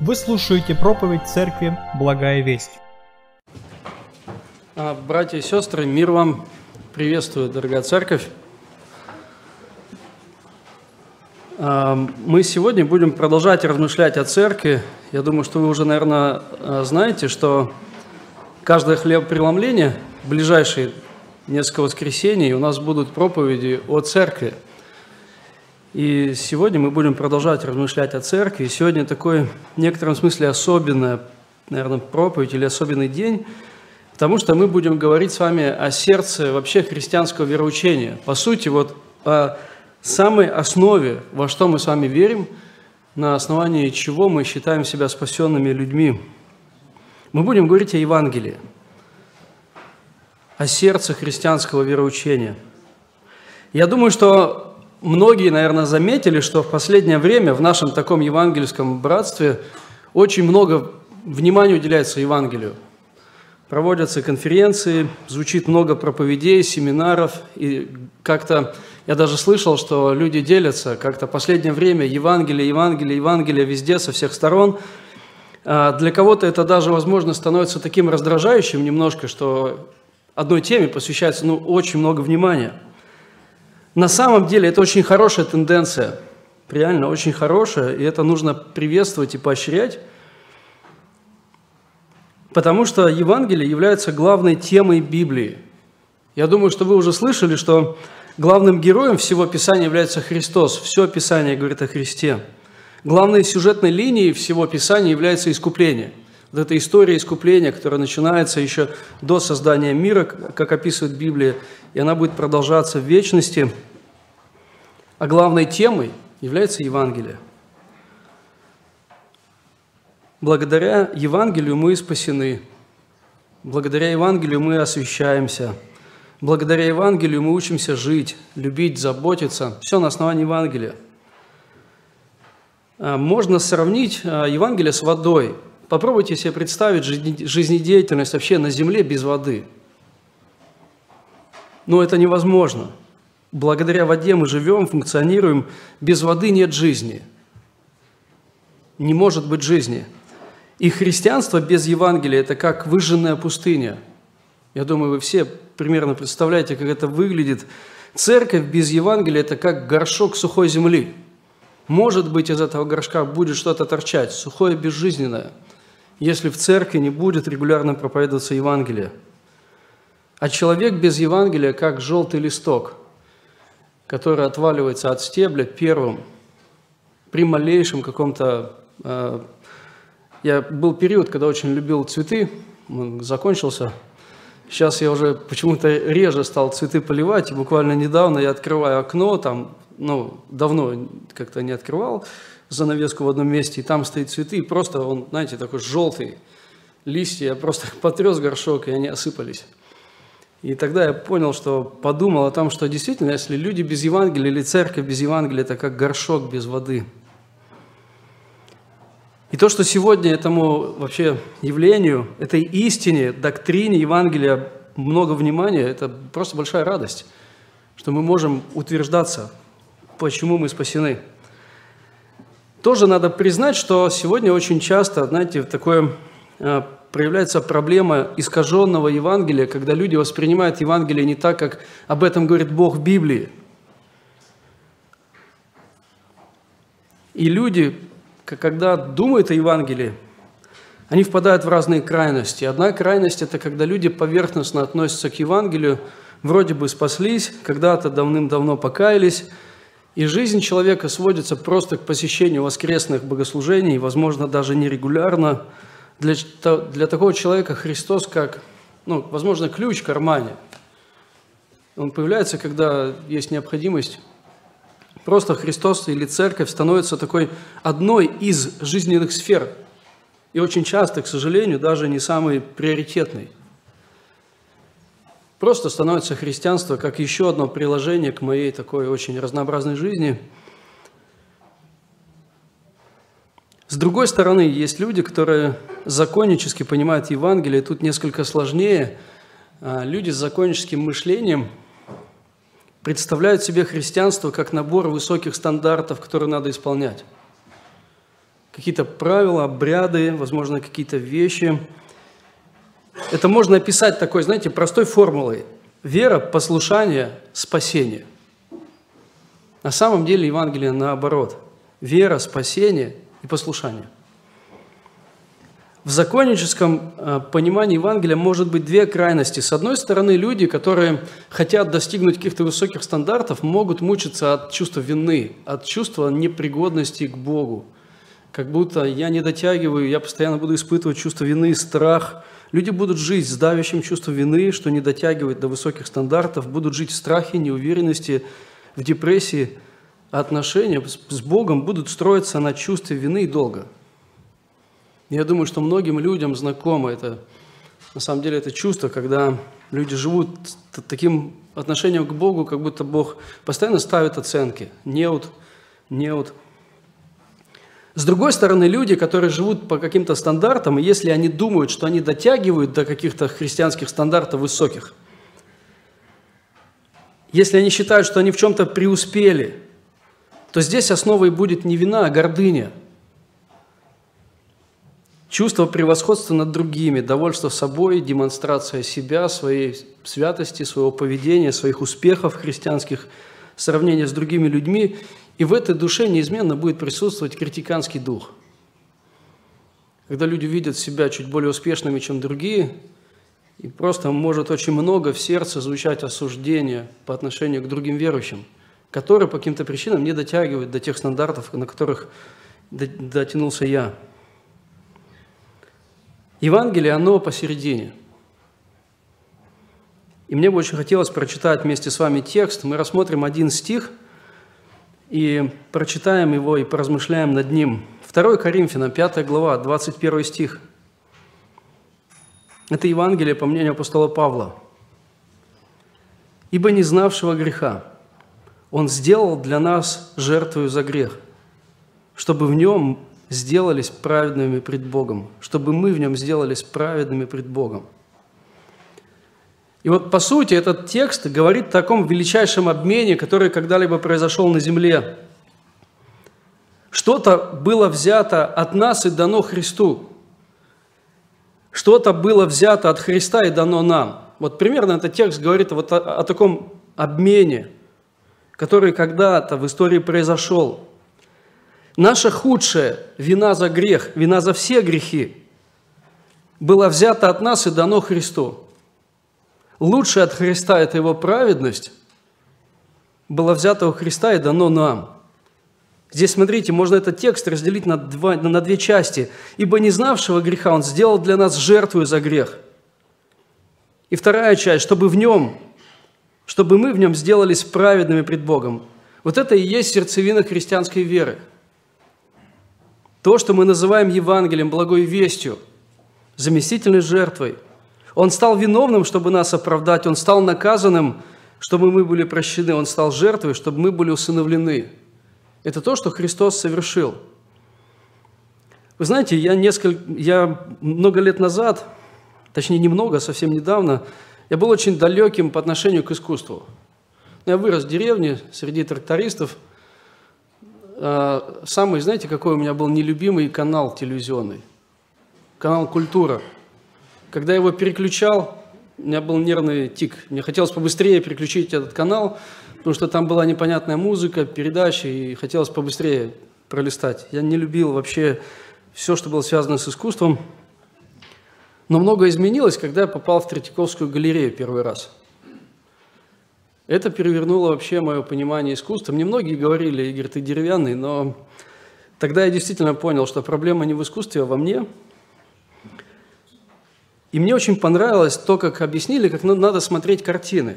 Вы слушаете проповедь церкви «Благая весть». А, Братья и сестры, мир вам! Приветствую, дорогая церковь! А, Мы сегодня будем продолжать размышлять о церкви. Я думаю, что вы уже, наверное, а, знаете, что каждое хлебопреломление, ближайшие несколько воскресений, у нас будут проповеди о церкви. И сегодня мы будем продолжать размышлять о церкви. Сегодня такой, в некотором смысле, особенная, наверное, проповедь или особенный день, потому что мы будем говорить с вами о сердце вообще христианского вероучения. По сути, вот о самой основе, во что мы с вами верим, на основании чего мы считаем себя спасенными людьми. Мы будем говорить о Евангелии, о сердце христианского вероучения. Я думаю, что многие, наверное, заметили, что в последнее время в нашем таком евангельском братстве очень много внимания уделяется Евангелию. Проводятся конференции, звучит много проповедей, семинаров, и как-то я даже слышал, что люди делятся, как-то в последнее время Евангелие, Евангелие, Евангелие везде, со всех сторон. А Для кого-то это даже, возможно, становится таким раздражающим немножко, что одной теме посвящается ну, очень много внимания – на самом деле это очень хорошая тенденция, реально очень хорошая, и это нужно приветствовать и поощрять, потому что Евангелие является главной темой Библии. Я думаю, что вы уже слышали, что главным героем всего Писания является Христос. Все Писание говорит о Христе. Главной сюжетной линией всего Писания является искупление. Вот эта история искупления, которая начинается еще до создания мира, как описывает Библия, и она будет продолжаться в вечности – а главной темой является Евангелие. Благодаря Евангелию мы спасены. Благодаря Евангелию мы освящаемся. Благодаря Евангелию мы учимся жить, любить, заботиться. Все на основании Евангелия. А, можно сравнить а, Евангелие с водой. Попробуйте себе представить жизнедеятельность вообще на земле без воды. Но это невозможно – Благодаря воде мы живем, функционируем. Без воды нет жизни. Не может быть жизни. И христианство без Евангелия – это как выжженная пустыня. Я думаю, вы все примерно представляете, как это выглядит. Церковь без Евангелия – это как горшок сухой земли. Может быть, из этого горшка будет что-то торчать, сухое, безжизненное, если в церкви не будет регулярно проповедоваться Евангелие. А человек без Евангелия – как желтый листок – который отваливается от стебля первым, при малейшем каком-то... Э, я был период, когда очень любил цветы, он закончился. Сейчас я уже почему-то реже стал цветы поливать, и буквально недавно я открываю окно, там, ну, давно как-то не открывал занавеску в одном месте, и там стоит цветы, и просто он, знаете, такой желтый, листья, я просто потряс горшок, и они осыпались. И тогда я понял, что подумал о том, что действительно, если люди без Евангелия или церковь без Евангелия, это как горшок без воды. И то, что сегодня этому вообще явлению, этой истине, доктрине Евангелия много внимания, это просто большая радость, что мы можем утверждаться, почему мы спасены. Тоже надо признать, что сегодня очень часто, знаете, такое а, проявляется проблема искаженного Евангелия, когда люди воспринимают Евангелие не так, как об этом говорит Бог в Библии. И люди, когда думают о Евангелии, они впадают в разные крайности. Одна крайность – это когда люди поверхностно относятся к Евангелию, вроде бы спаслись, когда-то давным-давно покаялись, и жизнь человека сводится просто к посещению воскресных богослужений, возможно, даже нерегулярно – для, для такого человека Христос как, ну, возможно, ключ в кармане. Он появляется, когда есть необходимость. Просто Христос или Церковь становится такой одной из жизненных сфер. И очень часто, к сожалению, даже не самой приоритетной. Просто становится христианство как еще одно приложение к моей такой очень разнообразной жизни – С другой стороны, есть люди, которые законнически понимают Евангелие, тут несколько сложнее. А, люди с законническим мышлением представляют себе христианство как набор высоких стандартов, которые надо исполнять. какие-то правила, обряды, возможно, какие-то вещи. Это можно описать такой, знаете, простой формулой. Вера, послушание, спасение. На самом деле Евангелие наоборот. Вера, спасение и послушание. В законническом э, понимании Евангелия может быть две крайности. С одной стороны, люди, которые хотят достигнуть каких-то высоких стандартов, могут мучиться от чувства вины, от чувства непригодности к Богу. Как будто я не дотягиваю, я постоянно буду испытывать чувство вины, страх. Люди будут жить с давящим чувством вины, что не дотягивает до высоких стандартов, будут жить в страхе, неуверенности, в депрессии. отношения с Богом будут строиться на чувстве вины и долга – я думаю, что многим людям знакомо это, на самом деле, это чувство, когда люди живут таким отношением к Богу, как будто Бог постоянно ставит оценки. Неут, неут. С другой стороны, люди, которые живут по каким-то стандартам, и если они думают, что они дотягивают до каких-то христианских стандартов высоких, если они считают, что они в чем-то преуспели, то здесь основой будет не вина, а гордыня – Чувство превосходства над другими, довольство собой, демонстрация себя, своей святости, своего поведения, своих успехов христианских, сравнение с другими людьми. И в этой душе неизменно будет присутствовать критиканский дух. Когда люди видят себя чуть более успешными, чем другие, и просто может очень много в сердце звучать осуждение по отношению к другим верующим, которые по каким-то причинам не дотягивают до тех стандартов, на которых дотянулся я. Евангелие, оно посередине. И мне бы очень хотелось прочитать вместе с вами текст. Мы рассмотрим один стих и прочитаем его и поразмышляем над ним. 2 Коринфянам, 5 глава, 21 стих. Это Евангелие, по мнению апостола Павла. «Ибо не знавшего греха Он сделал для нас жертвою за грех, чтобы в нем сделались праведными пред Богом, чтобы мы в нем сделались праведными пред Богом. И вот по сути этот текст говорит о таком величайшем обмене, который когда-либо произошел на земле. Что-то было взято от нас и дано Христу. Что-то было взято от Христа и дано нам. Вот примерно этот текст говорит вот о, о таком обмене, который когда-то в истории произошел. Наша худшая вина за грех, вина за все грехи, была взята от нас и дано Христу. Лучшее от Христа – это Его праведность, была взята у Христа и дано нам. Здесь, смотрите, можно этот текст разделить на, два, на две части. «Ибо не знавшего греха Он сделал для нас жертву за грех». И вторая часть, чтобы в нем, чтобы мы в нем сделались праведными пред Богом. Вот это и есть сердцевина христианской веры – то, что мы называем Евангелием, благой вестью, заместительной жертвой. Он стал виновным, чтобы нас оправдать, Он стал наказанным, чтобы мы были прощены, Он стал жертвой, чтобы мы были усыновлены. Это то, что Христос совершил. Вы знаете, я, несколько, я много лет назад, точнее немного, совсем недавно, я был очень далеким по отношению к искусству. Я вырос в деревне среди трактористов – а, самый, знаете, какой у меня был нелюбимый канал телевизионный? Канал «Культура». Когда я его переключал, у меня был нервный тик. Мне хотелось побыстрее переключить этот канал, потому что там была непонятная музыка, передачи, и хотелось побыстрее пролистать. Я не любил вообще все, что было связано с искусством. Но многое изменилось, когда я попал в Третьяковскую галерею первый раз – это перевернуло вообще мое понимание искусства. Мне многие говорили, Игорь, ты деревянный, но тогда я действительно понял, что проблема не в искусстве, а во мне. И мне очень понравилось то, как объяснили, как надо смотреть картины.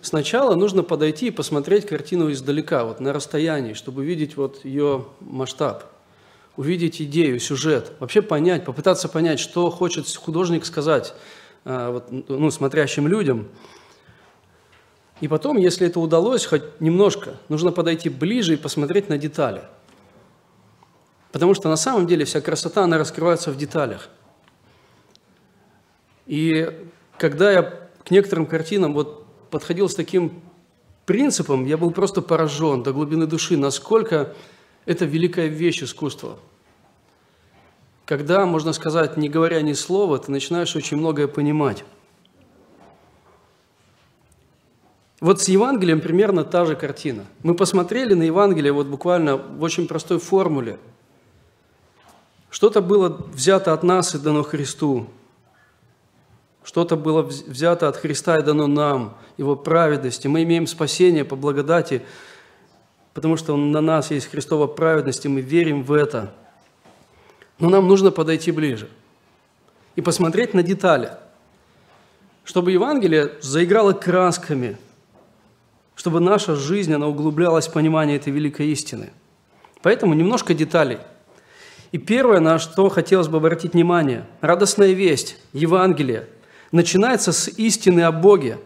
Сначала нужно подойти и посмотреть картину издалека, вот на расстоянии, чтобы увидеть вот ее масштаб, увидеть идею, сюжет, вообще понять, попытаться понять, что хочет художник сказать а, вот, ну, смотрящим людям – и потом, если это удалось хоть немножко, нужно подойти ближе и посмотреть на детали. Потому что на самом деле вся красота, она раскрывается в деталях. И когда я к некоторым картинам вот подходил с таким принципом, я был просто поражен до глубины души, насколько это великая вещь искусства. когда, можно сказать, не говоря ни слова, ты начинаешь очень многое понимать. Вот с Евангелием примерно та же картина. Мы посмотрели на Евангелие вот буквально в очень простой формуле. Что-то было взято от нас и дано Христу. Что-то было взято от Христа и дано нам, Его праведности. Мы имеем спасение по благодати, потому что на нас есть Христова праведность, и мы верим в это. Но нам нужно подойти ближе и посмотреть на детали, чтобы Евангелие заиграло красками – чтобы наша жизнь, она углублялась в понимание этой великой истины. Поэтому немножко деталей. И первое, на что хотелось бы обратить внимание, радостная весть, Евангелие, начинается с истины о Боге.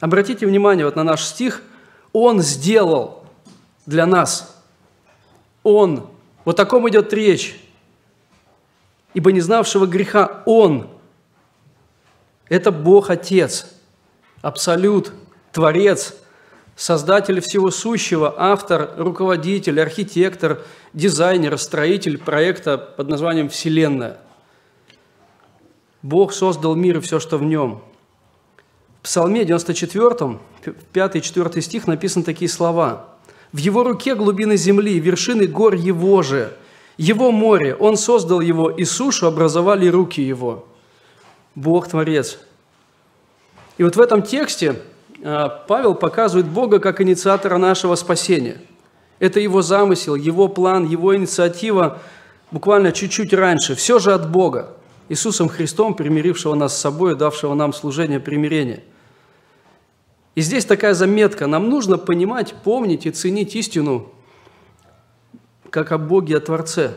Обратите внимание вот на наш стих. Он сделал для нас. Он. Вот о таком идет речь. Ибо не знавшего греха Он. Это Бог Отец, Абсолют, Творец – создатель всего сущего, автор, руководитель, архитектор, дизайнер, строитель проекта под названием «Вселенная». Бог создал мир и все, что в нем. В Псалме 94, 5-4 стих написаны такие слова. «В его руке глубины земли, вершины гор его же, его море, он создал его, и сушу образовали руки его». Бог – Творец. И вот в этом тексте а, Павел показывает Бога как инициатора нашего спасения. Это его замысел, его план, его инициатива буквально чуть-чуть раньше. Все же от Бога, Иисусом Христом, примирившего нас с собой, давшего нам служение примирения. И здесь такая заметка. Нам нужно понимать, помнить и ценить истину, как о Боге, о Творце.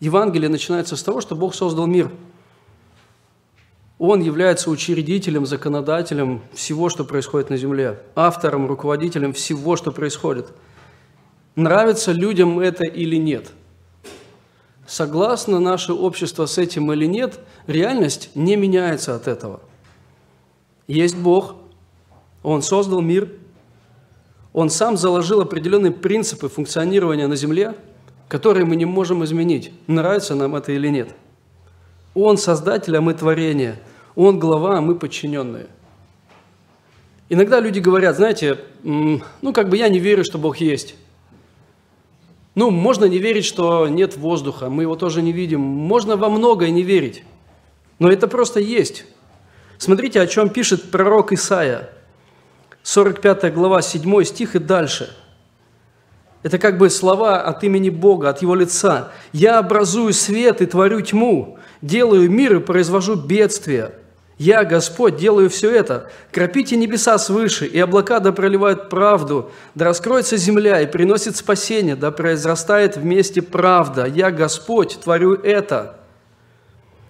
Евангелие начинается с того, что Бог создал мир – он является учредителем, законодателем всего, что происходит на Земле, автором, руководителем всего, что происходит. Нравится людям это или нет? Согласно наше общество с этим или нет, реальность не меняется от этого. Есть Бог, Он создал мир, Он сам заложил определенные принципы функционирования на Земле, которые мы не можем изменить, нравится нам это или нет – он создатель, а мы творение. Он глава, а мы подчиненные. Иногда люди говорят, знаете, ну как бы я не верю, что Бог есть. Ну, можно не верить, что нет воздуха, мы его тоже не видим. Можно во многое не верить, но это просто есть. Смотрите, о чем пишет пророк Исаия, 45 глава, 7 стих и дальше. Это как бы слова от имени Бога, от Его лица. «Я образую свет и творю тьму, делаю мир и произвожу бедствия. Я, Господь, делаю все это. Кропите небеса свыше, и облака да проливают правду, да раскроется земля и приносит спасение, да произрастает вместе правда. Я, Господь, творю это».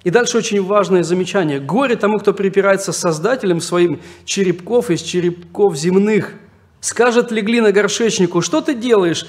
И дальше очень важное замечание. «Горе тому, кто припирается с Создателем своим черепков из черепков земных. Скажет ли глина горшечнику, что ты делаешь?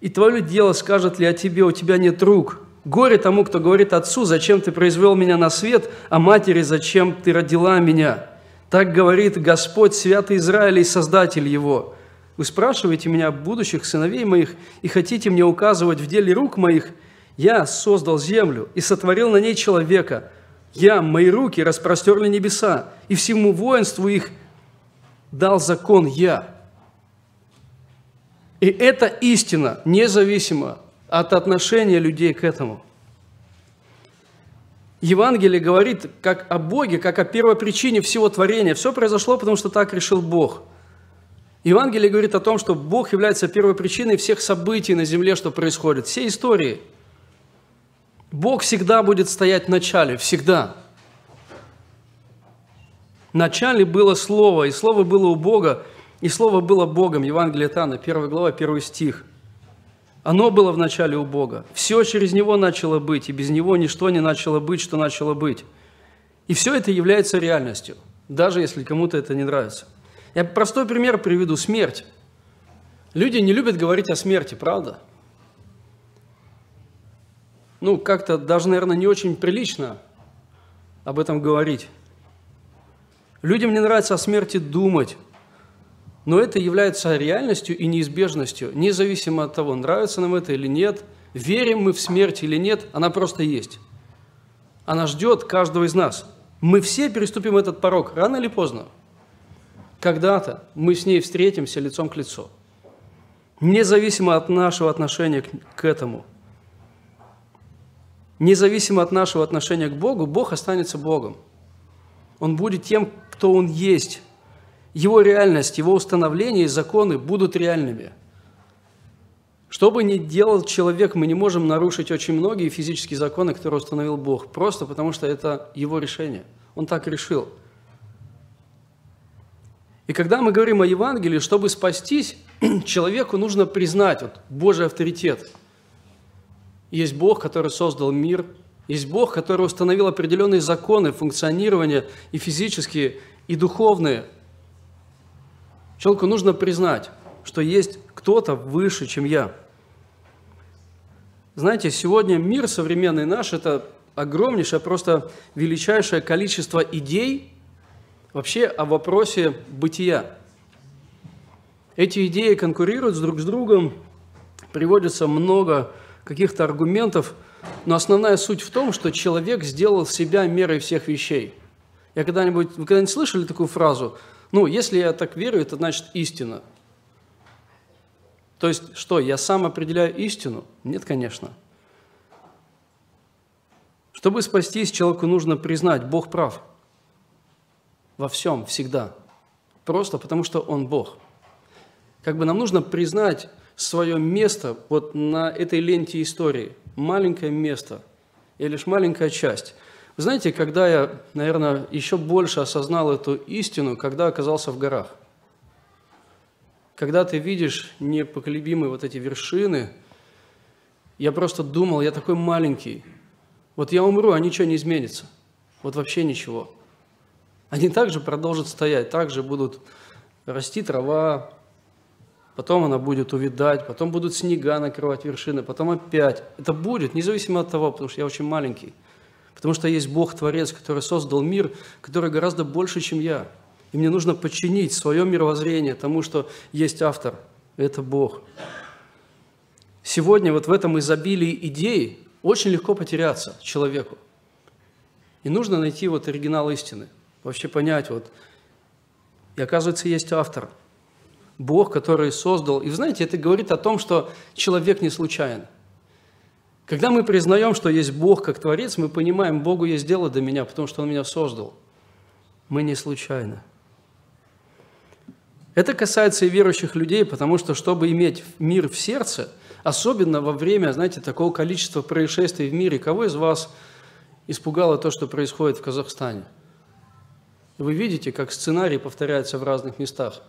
И твое дело скажет ли о тебе, у тебя нет рук. Горе тому, кто говорит отцу, зачем ты произвел меня на свет, а матери, зачем ты родила меня. Так говорит Господь, святый Израиль и Создатель его. Вы спрашиваете меня будущих сыновей моих и хотите мне указывать в деле рук моих. Я создал землю и сотворил на ней человека. Я, мои руки распростерли небеса, и всему воинству их дал закон я. И это истина, независимо от отношения людей к этому. Евангелие говорит как о Боге, как о первопричине всего творения. Все произошло, потому что так решил Бог. Евангелие говорит о том, что Бог является первопричиной всех событий на земле, что происходит, всей истории. Бог всегда будет стоять в начале, всегда. В начале было Слово, и Слово было у Бога, и Слово было Богом. Евангелие Тана, 1 глава, 1 стих – оно было в начале у Бога. Все через Него начало быть, и без Него ничто не начало быть, что начало быть. И все это является реальностью, даже если кому-то это не нравится. Я простой пример приведу – смерть. Люди не любят говорить о смерти, правда? Ну, как-то даже, наверное, не очень прилично об этом говорить. Людям не нравится о смерти думать, но это является реальностью и неизбежностью, независимо от того, нравится нам это или нет, верим мы в смерть или нет, она просто есть. Она ждет каждого из нас. Мы все переступим этот порог, рано или поздно. Когда-то мы с ней встретимся лицом к лицу. Независимо от нашего отношения к этому. Независимо от нашего отношения к Богу, Бог останется Богом. Он будет тем, кто Он есть. Его реальность, Его установления и законы будут реальными – что бы ни делал человек, мы не можем нарушить очень многие физические законы, которые установил Бог, просто потому что это его решение. Он так решил. И когда мы говорим о Евангелии, чтобы спастись, человеку нужно признать вот, Божий авторитет. Есть Бог, который создал мир, есть Бог, который установил определенные законы функционирования и физические, и духовные. Человеку нужно признать, что есть кто-то выше, чем я. Знаете, сегодня мир современный наш – это огромнейшее, просто величайшее количество идей вообще о вопросе бытия. Эти идеи конкурируют друг с другом, приводится много каких-то аргументов, но основная суть в том, что человек сделал себя мерой всех вещей. Я когда-нибудь, вы когда-нибудь слышали такую фразу? Ну, если я так верю, это значит истина – то есть что, я сам определяю истину? Нет, конечно. Чтобы спастись, человеку нужно признать, Бог прав. Во всем, всегда. Просто потому, что Он Бог. Как бы нам нужно признать свое место вот на этой ленте истории. Маленькое место. И лишь маленькая часть. Знаете, когда я, наверное, еще больше осознал эту истину, когда оказался в горах – когда ты видишь непоколебимые вот эти вершины, я просто думал, я такой маленький. Вот я умру, а ничего не изменится. Вот вообще ничего. Они также продолжат стоять, также будут расти трава, потом она будет увидать, потом будут снега накрывать вершины, потом опять. Это будет, независимо от того, потому что я очень маленький. Потому что есть Бог-творец, который создал мир, который гораздо больше, чем я. И мне нужно подчинить свое мировоззрение тому, что есть автор. Это Бог. Сегодня вот в этом изобилии идей очень легко потеряться человеку. И нужно найти вот оригинал истины. Вообще понять вот. И оказывается, есть автор. Бог, который создал. И знаете, это говорит о том, что человек не случайен. Когда мы признаем, что есть Бог как Творец, мы понимаем, Богу есть дело до меня, потому что Он меня создал. Мы не случайно. Это касается и верующих людей, потому что, чтобы иметь мир в сердце, особенно во время, знаете, такого количества происшествий в мире, кого из вас испугало то, что происходит в Казахстане? Вы видите, как сценарий повторяется в разных местах.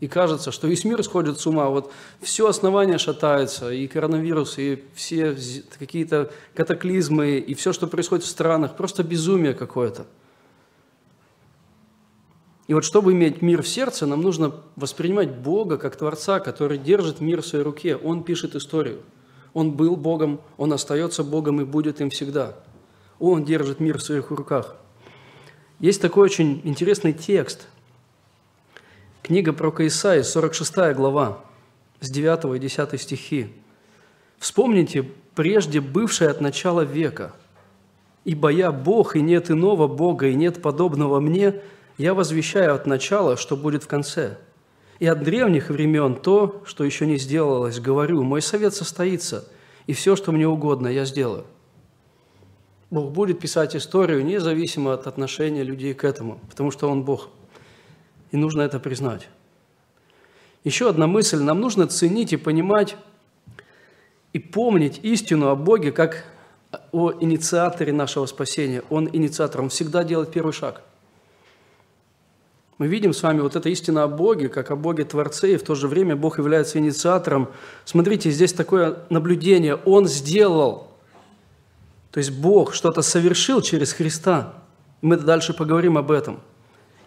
И кажется, что весь мир сходит с ума. Вот все основание шатается, и коронавирус, и все какие-то катаклизмы, и все, что происходит в странах, просто безумие какое-то – и вот чтобы иметь мир в сердце, нам нужно воспринимать Бога как Творца, который держит мир в своей руке. Он пишет историю. Он был Богом, Он остается Богом и будет им всегда. Он держит мир в своих руках. Есть такой очень интересный текст. Книга про Исаии, 46 глава, с 9 и 10 стихи. «Вспомните прежде бывшее от начала века, ибо я Бог, и нет иного Бога, и нет подобного мне – я возвещаю от начала, что будет в конце. И от древних времен то, что еще не сделалось, говорю, мой совет состоится, и все, что мне угодно, я сделаю. Бог будет писать историю независимо от отношения людей к этому, потому что Он Бог. И нужно это признать. Еще одна мысль. Нам нужно ценить и понимать и помнить истину о Боге как о инициаторе нашего спасения. Он инициатор, Он всегда делает первый шаг – мы видим с вами вот эта истина о Боге, как о Боге Творце, и в то же время Бог является инициатором. Смотрите, здесь такое наблюдение. Он сделал, то есть Бог что-то совершил через Христа. Мы дальше поговорим об этом.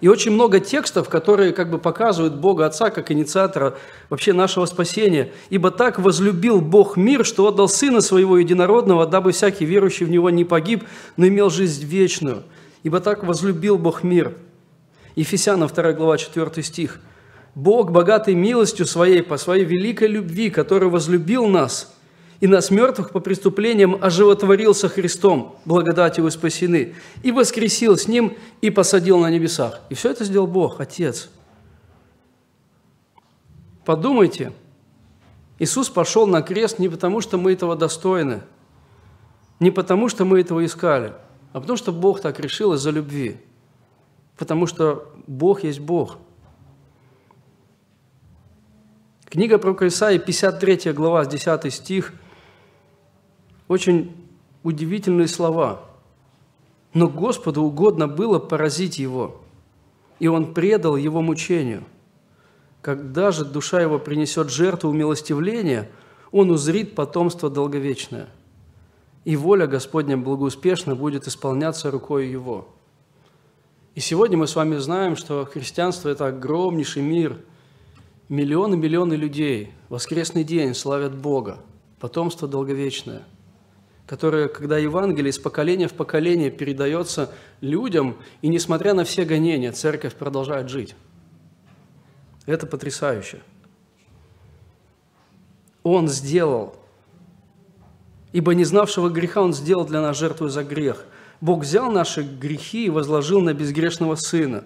И очень много текстов, которые как бы показывают Бога Отца как инициатора вообще нашего спасения. «Ибо так возлюбил Бог мир, что отдал Сына Своего Единородного, дабы всякий верующий в Него не погиб, но имел жизнь вечную. Ибо так возлюбил Бог мир». Ефесянам 2 глава 4 стих. «Бог, богатый милостью Своей, по Своей великой любви, который возлюбил нас и нас мертвых по преступлениям оживотворился Христом, благодатью вы спасены, и воскресил с Ним, и посадил на небесах. И все это сделал Бог, Отец. Подумайте, Иисус пошел на крест не потому, что мы этого достойны, не потому, что мы этого искали, а потому, что Бог так решил из-за любви. Потому что Бог есть Бог – Книга про Исаии, 53 глава, 10 стих, очень удивительные слова. «Но Господу угодно было поразить его, и он предал его мучению. Когда же душа его принесет жертву умилостивления, он узрит потомство долговечное, и воля Господня благоуспешно будет исполняться рукой его». И сегодня мы с вами знаем, что христианство – это огромнейший мир – Миллионы-миллионы людей воскресный день славят Бога, потомство долговечное, которое, когда Евангелие из поколения в поколение передается людям, и несмотря на все гонения, церковь продолжает жить. Это потрясающе. Он сделал, ибо не знавшего греха Он сделал для нас жертву за грех. Бог взял наши грехи и возложил на безгрешного Сына,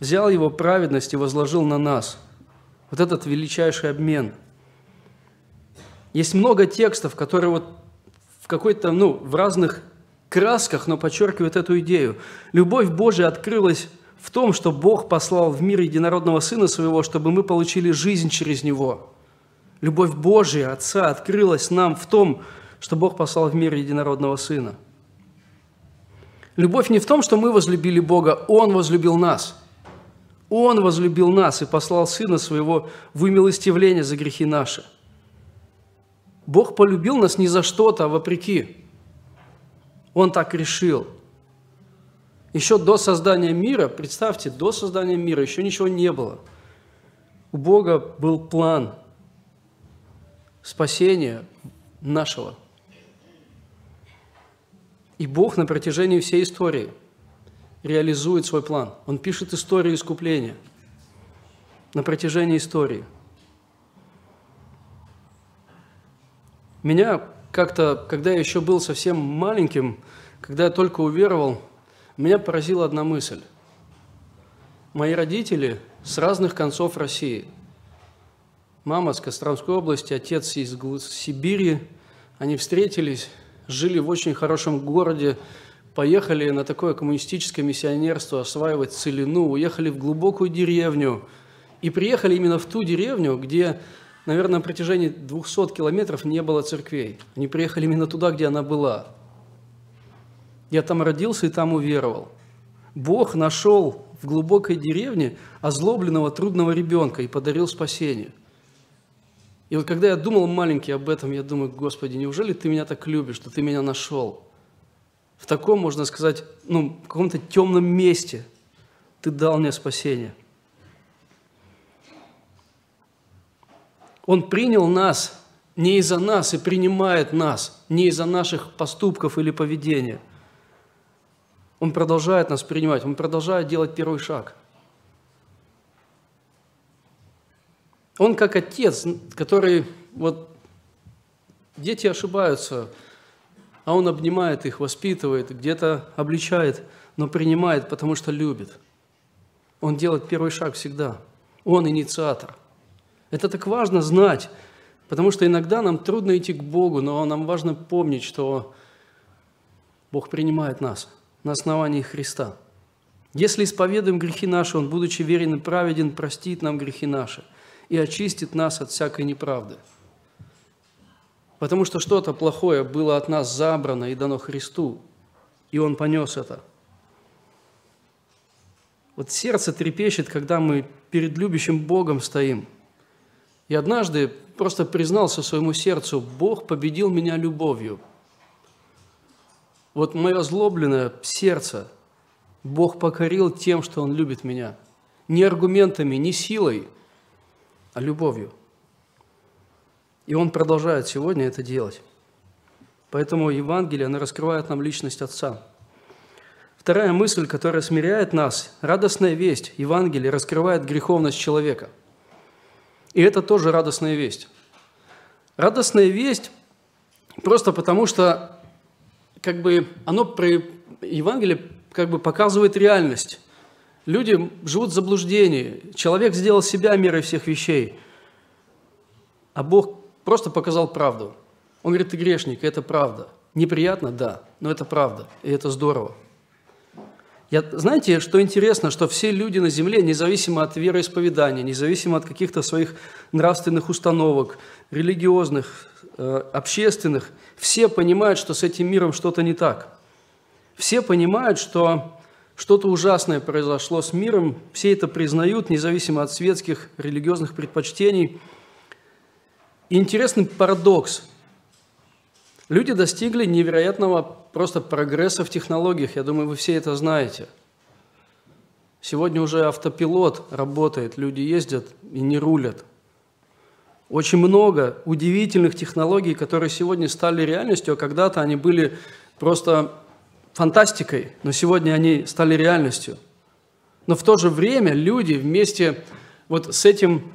взял Его праведность и возложил на нас – вот этот величайший обмен. Есть много текстов, которые вот какой-то, ну, в разных красках, но подчеркивают эту идею. Любовь Божия открылась в том, что Бог послал в мир единородного Сына Своего, чтобы мы получили жизнь через Него. Любовь Божия, Отца, открылась нам в том, что Бог послал в мир единородного Сына. Любовь не в том, что мы возлюбили Бога, Он возлюбил нас – он возлюбил нас и послал Сына Своего в умилостивление за грехи наши. Бог полюбил нас не за что-то, а вопреки. Он так решил. Еще до создания мира, представьте, до создания мира еще ничего не было. У Бога был план спасения нашего. И Бог на протяжении всей истории – реализует свой план. Он пишет историю искупления на протяжении истории. Меня как-то, когда я еще был совсем маленьким, когда я только уверовал, меня поразила одна мысль. Мои родители с разных концов России. Мама с Костромской области, отец из Сибири. Они встретились, жили в очень хорошем городе, поехали на такое коммунистическое миссионерство осваивать целину, уехали в глубокую деревню и приехали именно в ту деревню, где, наверное, на протяжении 200 километров не было церквей. Они приехали именно туда, где она была. Я там родился и там уверовал. Бог нашел в глубокой деревне озлобленного трудного ребенка и подарил спасение. И вот когда я думал маленький об этом, я думаю, Господи, неужели Ты меня так любишь, что Ты меня нашел? в таком, можно сказать, ну, каком-то темном месте ты дал мне спасение. Он принял нас не из-за нас и принимает нас, не из-за наших поступков или поведения. Он продолжает нас принимать, он продолжает делать первый шаг. Он как отец, который, вот, дети ошибаются, а он обнимает их, воспитывает, где-то обличает, но принимает, потому что любит. Он делает первый шаг всегда. Он инициатор. Это так важно знать, потому что иногда нам трудно идти к Богу, но нам важно помнить, что Бог принимает нас на основании Христа. Если исповедуем грехи наши, Он, будучи верен и праведен, простит нам грехи наши и очистит нас от всякой неправды – Потому что что-то плохое было от нас забрано и дано Христу, и Он понес это. Вот сердце трепещет, когда мы перед любящим Богом стоим. И однажды просто признался своему сердцу, Бог победил меня любовью. Вот мое злобленное сердце Бог покорил тем, что Он любит меня. Не аргументами, не силой, а любовью – и он продолжает сегодня это делать. Поэтому Евангелие, оно раскрывает нам личность Отца. Вторая мысль, которая смиряет нас, радостная весть. Евангелие раскрывает греховность человека. И это тоже радостная весть. Радостная весть Просто потому что как бы оно при Евангелие как бы показывает реальность. Люди живут в заблуждении. Человек сделал себя мерой всех вещей, а Бог просто показал правду. Он говорит, ты грешник, это правда. Неприятно, да, но это правда, и это здорово. Я, знаете, что интересно, что все люди на земле, независимо от вероисповедания, независимо от каких-то своих нравственных установок, религиозных, э, общественных, все понимают, что с этим миром что-то не так. Все понимают, что что-то ужасное произошло с миром, все это признают, независимо от светских, религиозных предпочтений. И интересный парадокс. Люди достигли невероятного просто прогресса в технологиях. Я думаю, вы все это знаете. Сегодня уже автопилот работает, люди ездят и не рулят. Очень много удивительных технологий, которые сегодня стали реальностью, а когда-то они были просто фантастикой, но сегодня они стали реальностью. Но в то же время люди вместе вот с этим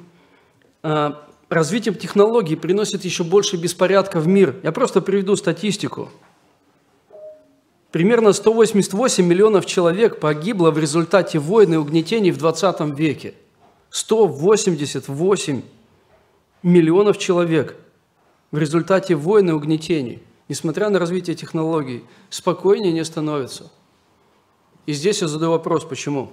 а, развитием технологий приносит еще больше беспорядка в мир. Я просто приведу статистику. Примерно 188 миллионов человек погибло в результате войн и угнетений в 20 веке. 188 миллионов человек в результате войн и угнетений, несмотря на развитие технологий, спокойнее не становится. И здесь я задаю вопрос, почему?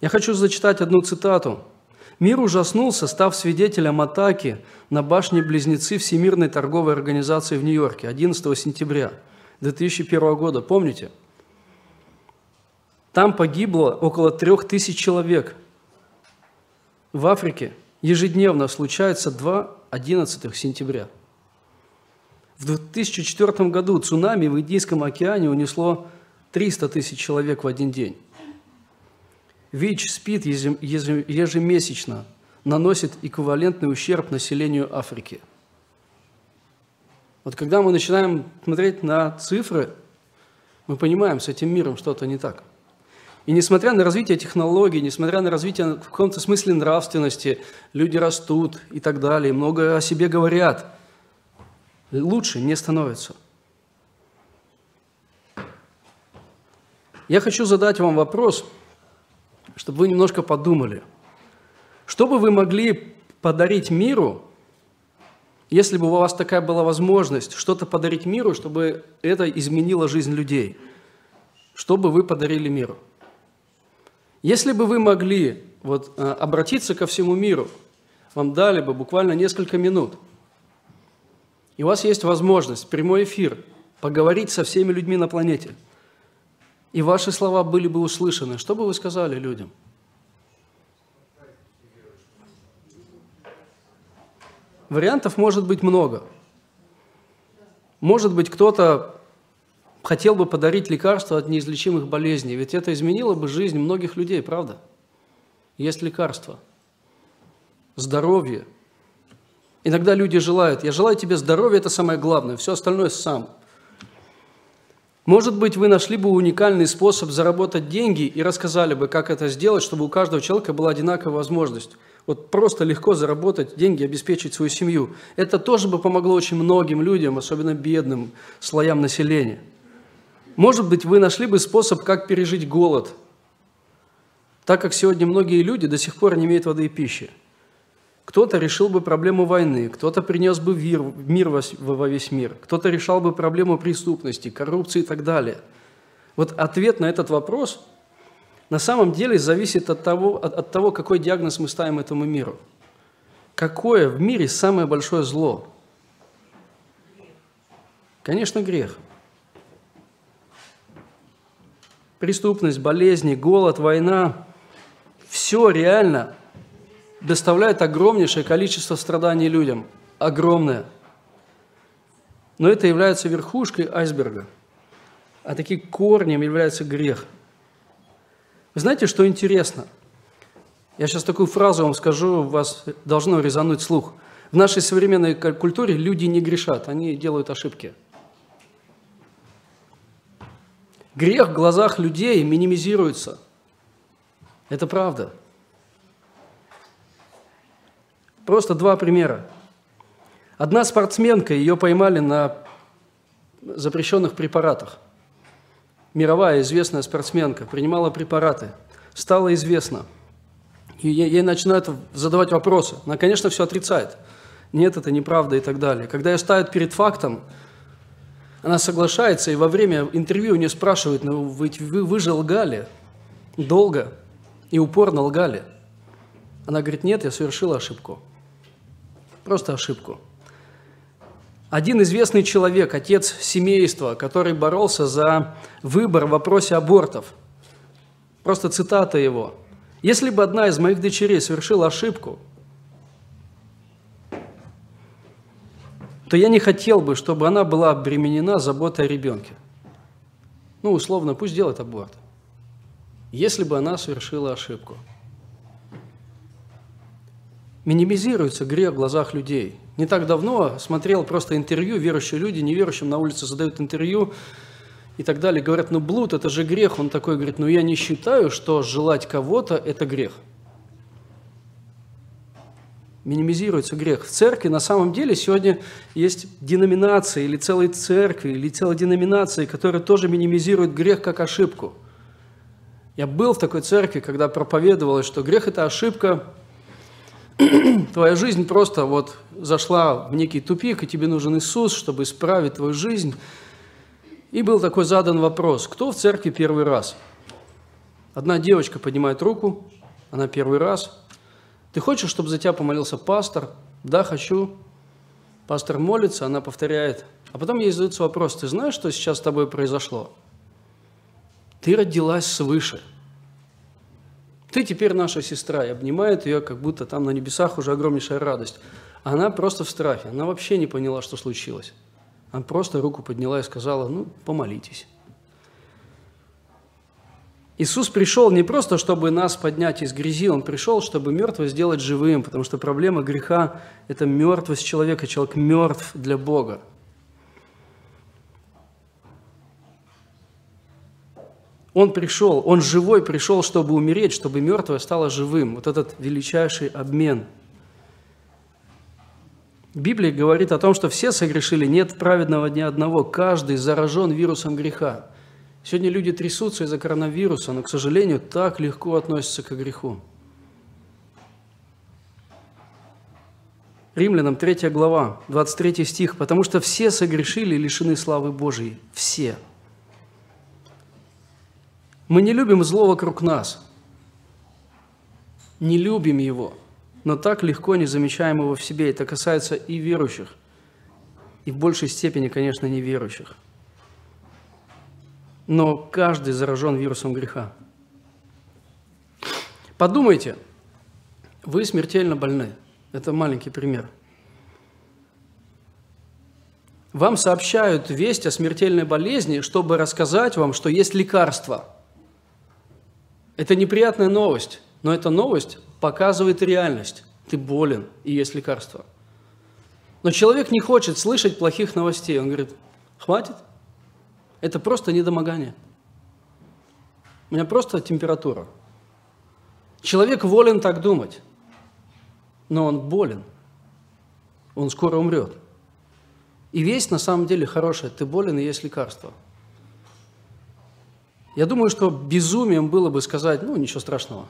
Я хочу зачитать одну цитату – Мир ужаснулся, став свидетелем атаки на башни-близнецы Всемирной торговой организации в Нью-Йорке 11 сентября 2001 года. Помните? Там погибло около трех тысяч человек. В Африке ежедневно случается 2 11 сентября. В 2004 году цунами в Индийском океане унесло 300 тысяч человек в один день. ВИЧ, СПИД ежемесячно наносит эквивалентный ущерб населению Африки. Вот когда мы начинаем смотреть на цифры, мы понимаем, с этим миром что-то не так. И несмотря на развитие технологий, несмотря на развитие в каком-то смысле нравственности, люди растут и так далее, много о себе говорят, лучше не становится. Я хочу задать вам вопрос – чтобы вы немножко подумали. Что бы вы могли подарить миру, если бы у вас такая была возможность, что-то подарить миру, чтобы это изменило жизнь людей? Что бы вы подарили миру? Если бы вы могли вот, э, обратиться ко всему миру, вам дали бы буквально несколько минут, и у вас есть возможность, прямой эфир, поговорить со всеми людьми на планете – и ваши слова были бы услышаны, что бы вы сказали людям? Вариантов может быть много. Может быть, кто-то хотел бы подарить лекарство от неизлечимых болезней, ведь это изменило бы жизнь многих людей, правда? Есть лекарство, здоровье. Иногда люди желают, я желаю тебе здоровья, это самое главное, все остальное сам – может быть, вы нашли бы уникальный способ заработать деньги и рассказали бы, как это сделать, чтобы у каждого человека была одинаковая возможность. Вот просто легко заработать деньги, обеспечить свою семью. Это тоже бы помогло очень многим людям, особенно бедным слоям населения. Может быть, вы нашли бы способ, как пережить голод, так как сегодня многие люди до сих пор не имеют воды и пищи. Кто-то решил бы проблему войны, кто-то принес бы мир, мир во весь мир, кто-то решал бы проблему преступности, коррупции и так далее. Вот ответ на этот вопрос на самом деле зависит от того, от, от того, какой диагноз мы ставим этому миру. Какое в мире самое большое зло? Конечно, грех. Преступность, болезни, голод, война – все реально – доставляет огромнейшее количество страданий людям. Огромное. Но это является верхушкой айсберга. А таким корнем является грех. Вы знаете, что интересно? Я сейчас такую фразу вам скажу, вас должно резануть слух. В нашей современной культуре люди не грешат, они делают ошибки. Грех в глазах людей минимизируется. Это правда. Просто два примера. Одна спортсменка, ее поймали на запрещенных препаратах. Мировая известная спортсменка принимала препараты. Стало известно. И ей начинают задавать вопросы. Она, конечно, все отрицает. Нет, это неправда и так далее. Когда ее ставят перед фактом, она соглашается, и во время интервью у нее спрашивают, ну ведь вы, вы же лгали долго и упорно лгали. Она говорит, нет, я совершила ошибку. Просто ошибку. Один известный человек, отец семейства, который боролся за выбор в вопросе абортов. Просто цитата его. «Если бы одна из моих дочерей совершила ошибку, то я не хотел бы, чтобы она была обременена заботой о ребенке. Ну, условно, пусть делает аборт. Если бы она совершила ошибку. Минимизируется грех в глазах людей – не так давно смотрел просто интервью, верующие люди, неверующим на улице задают интервью и так далее. Говорят, ну блуд – это же грех. Он такой говорит, ну я не считаю, что желать кого-то – это грех. Минимизируется грех. В церкви на самом деле сегодня есть деноминации или целые церкви, или целые деноминации, которые тоже минимизируют грех как ошибку. Я был в такой церкви, когда проповедовалось, что грех – это ошибка, твоя жизнь просто вот зашла в некий тупик, и тебе нужен Иисус, чтобы исправить твою жизнь. И был такой задан вопрос, кто в церкви первый раз? Одна девочка поднимает руку, она первый раз. Ты хочешь, чтобы за тебя помолился пастор? Да, хочу. Пастор молится, она повторяет. А потом ей задается вопрос, ты знаешь, что сейчас с тобой произошло? Ты родилась свыше – ты теперь наша сестра, и обнимает ее, как будто там на небесах уже огромнейшая радость. Она просто в страхе, она вообще не поняла, что случилось. Она просто руку подняла и сказала, ну, помолитесь. Иисус пришел не просто, чтобы нас поднять из грязи, Он пришел, чтобы мертвого сделать живым, потому что проблема греха – это мертвость человека, человек мертв для Бога. Он пришел, он живой пришел, чтобы умереть, чтобы мертвое стало живым. Вот этот величайший обмен. Библия говорит о том, что все согрешили, нет праведного ни одного, каждый заражен вирусом греха. Сегодня люди трясутся из-за коронавируса, но, к сожалению, так легко относятся к греху. Римлянам 3 глава, 23 стих. «Потому что все согрешили и лишены славы Божией». Все. Мы не любим зло вокруг нас, не любим его, но так легко не замечаем его в себе. Это касается и верующих, и в большей степени, конечно, неверующих. Но каждый заражен вирусом греха. Подумайте, вы смертельно больны. Это маленький пример. Вам сообщают весть о смертельной болезни, чтобы рассказать вам, что есть лекарство – это неприятная новость, но эта новость показывает реальность. Ты болен, и есть лекарство. Но человек не хочет слышать плохих новостей. Он говорит, хватит, это просто недомогание. У меня просто температура. Человек волен так думать, но он болен. Он скоро умрет. И весть на самом деле хорошая. Ты болен, и есть лекарство – я думаю, что безумием было бы сказать, ну, ничего страшного.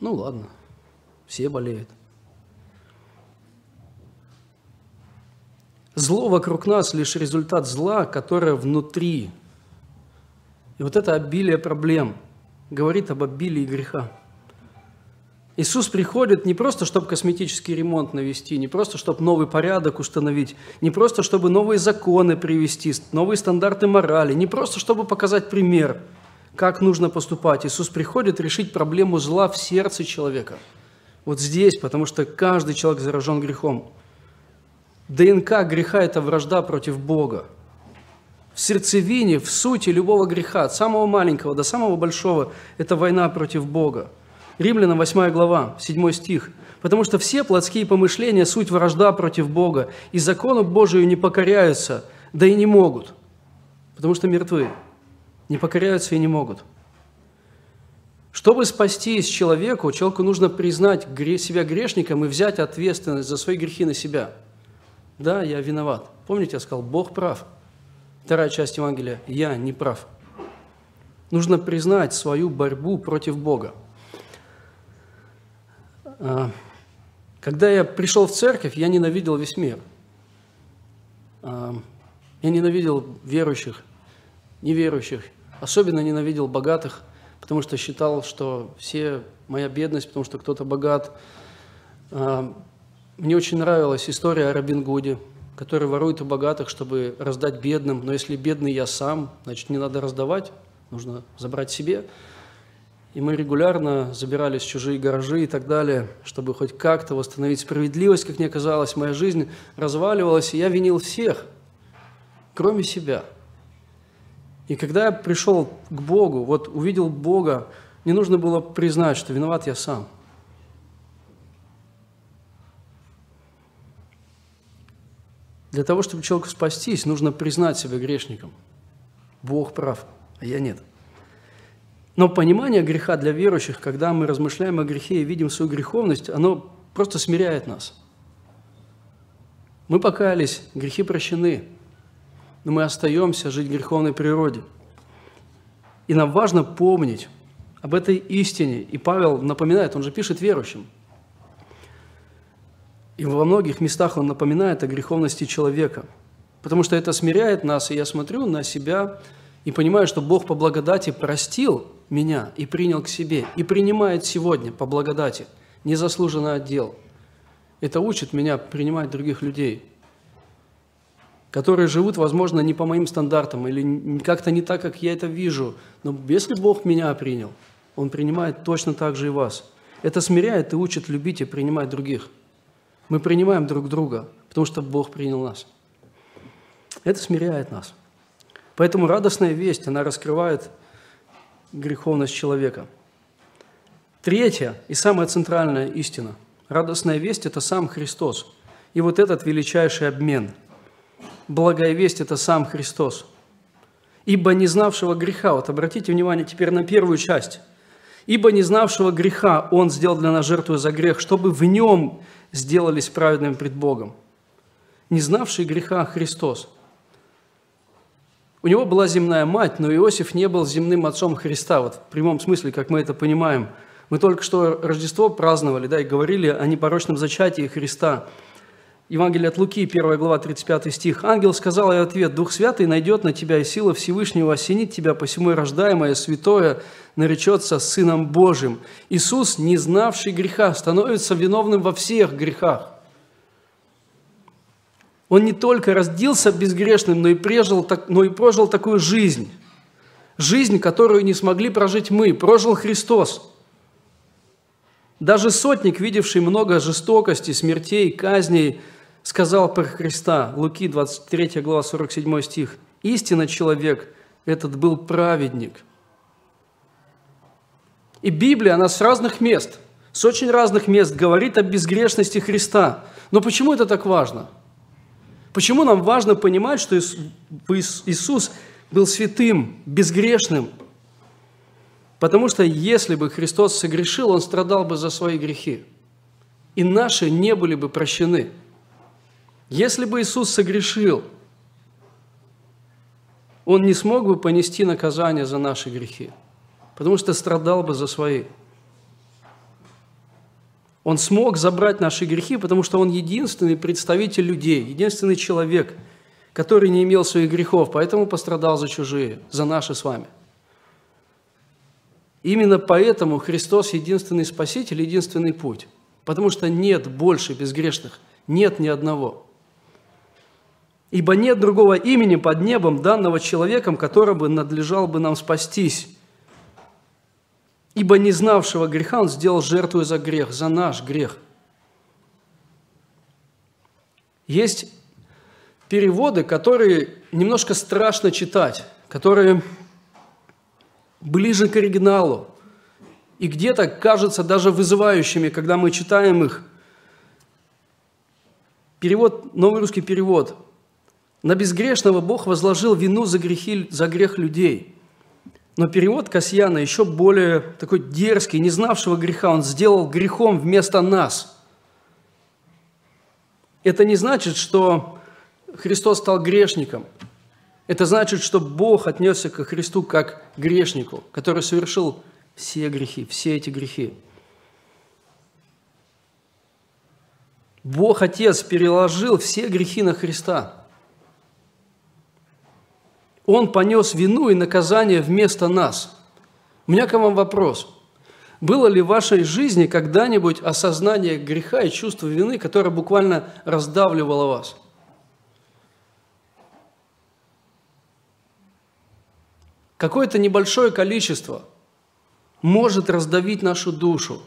Ну, ладно, все болеют. Зло вокруг нас лишь результат зла, которое внутри. И вот это обилие проблем говорит об обилии греха. Иисус приходит не просто, чтобы косметический ремонт навести, не просто, чтобы новый порядок установить, не просто, чтобы новые законы привести, новые стандарты морали, не просто, чтобы показать пример, как нужно поступать. Иисус приходит решить проблему зла в сердце человека. Вот здесь, потому что каждый человек заражен грехом. ДНК греха – это вражда против Бога. В сердцевине, в сути любого греха, от самого маленького до самого большого – это война против Бога. Римлянам 8 глава, 7 стих. «Потому что все плотские помышления – суть вражда против Бога, и закону Божию не покоряются, да и не могут, потому что мертвы, не покоряются и не могут». Чтобы спастись человеку, человеку нужно признать себя грешником и взять ответственность за свои грехи на себя. Да, я виноват. Помните, я сказал, Бог прав. Вторая часть Евангелия, я не прав. Нужно признать свою борьбу против Бога. А, когда я пришел в церковь, я ненавидел весь мир. А, я ненавидел верующих, неверующих, особенно ненавидел богатых, потому что считал, что все моя бедность, потому что кто-то богат. А, мне очень нравилась история о Робин Гуде, который ворует у богатых, чтобы раздать бедным. Но если бедный я сам, значит, не надо раздавать, нужно забрать себе. И мы регулярно забирались в чужие гаражи и так далее, чтобы хоть как-то восстановить справедливость, как мне казалось. Моя жизнь разваливалась, и я винил всех, кроме себя. И когда я пришел к Богу, вот увидел Бога, мне нужно было признать, что виноват я сам. Для того, чтобы человеку спастись, нужно признать себя грешником. Бог прав, а я нет. Но понимание греха для верующих, когда мы размышляем о грехе и видим свою греховность, оно просто смиряет нас. Мы покаялись, грехи прощены, но мы остаемся жить в греховной природе. И нам важно помнить об этой истине. И Павел напоминает, он же пишет верующим. И во многих местах он напоминает о греховности человека. Потому что это смиряет нас, и я смотрю на себя и понимаю, что Бог по благодати простил меня и принял к себе, и принимает сегодня по благодати, незаслуженный отдел. Это учит меня принимать других людей, которые живут, возможно, не по моим стандартам или как-то не так, как я это вижу. Но если Бог меня принял, Он принимает точно так же и вас. Это смиряет и учит любить и принимать других. Мы принимаем друг друга, потому что Бог принял нас. Это смиряет нас. Поэтому радостная весть, она раскрывает греховность человека. Третья и самая центральная истина. Радостная весть – это сам Христос. И вот этот величайший обмен. Благая весть – это сам Христос. Ибо не знавшего греха, вот обратите внимание теперь на первую часть. Ибо не знавшего греха Он сделал для нас жертву за грех, чтобы в Нем сделались праведными пред Богом. Не знавший греха Христос – у него была земная мать, но Иосиф не был земным отцом Христа, вот в прямом смысле, как мы это понимаем. Мы только что Рождество праздновали, да, и говорили о непорочном зачатии Христа. Евангелие от Луки, 1 глава, 35 стих. «Ангел сказал ей ответ, Дух Святый найдет на тебя, и сила Всевышнего осенит тебя, посему и рождаемое святое наречется Сыном Божьим». Иисус, не знавший греха, становится виновным во всех грехах. Он не только родился безгрешным, но и, прожил, но и прожил такую жизнь. Жизнь, которую не смогли прожить мы, прожил Христос. Даже сотник, видевший много жестокости, смертей, казней, сказал про Христа, Луки 23 глава 47 стих, «Истинно человек этот был праведник». И Библия, она с разных мест, с очень разных мест говорит о безгрешности Христа. Но почему это так важно? – Почему нам важно понимать, что Иисус был святым, безгрешным? Потому что если бы Христос согрешил, Он страдал бы за свои грехи. И наши не были бы прощены. Если бы Иисус согрешил, Он не смог бы понести наказание за наши грехи, потому что страдал бы за свои. Он смог забрать наши грехи, потому что Он единственный представитель людей, единственный человек, который не имел своих грехов, поэтому пострадал за чужие, за наши с вами. Именно поэтому Христос единственный Спаситель, единственный путь. Потому что нет больше безгрешных, нет ни одного. Ибо нет другого имени под небом, данного человеком, которым бы надлежал бы нам спастись. Ибо не знавшего греха он сделал жертву за грех, за наш грех. Есть переводы, которые немножко страшно читать, которые ближе к оригиналу, и где-то кажутся даже вызывающими, когда мы читаем их. Перевод, новый русский перевод. «На безгрешного Бог возложил вину за, грехи, за грех людей, Но перевод Касьяна еще более такой дерзкий, не знавшего греха, он сделал грехом вместо нас. Это не значит, что Христос стал грешником. Это значит, что Бог отнесся к Христу как грешнику, который совершил все грехи, все эти грехи. Бог Отец переложил все грехи на Христа. Он понес вину и наказание вместо нас. У меня к вам вопрос. Было ли в вашей жизни когда-нибудь осознание греха и чувство вины, которое буквально раздавливало вас? Какое-то небольшое количество может раздавить нашу душу.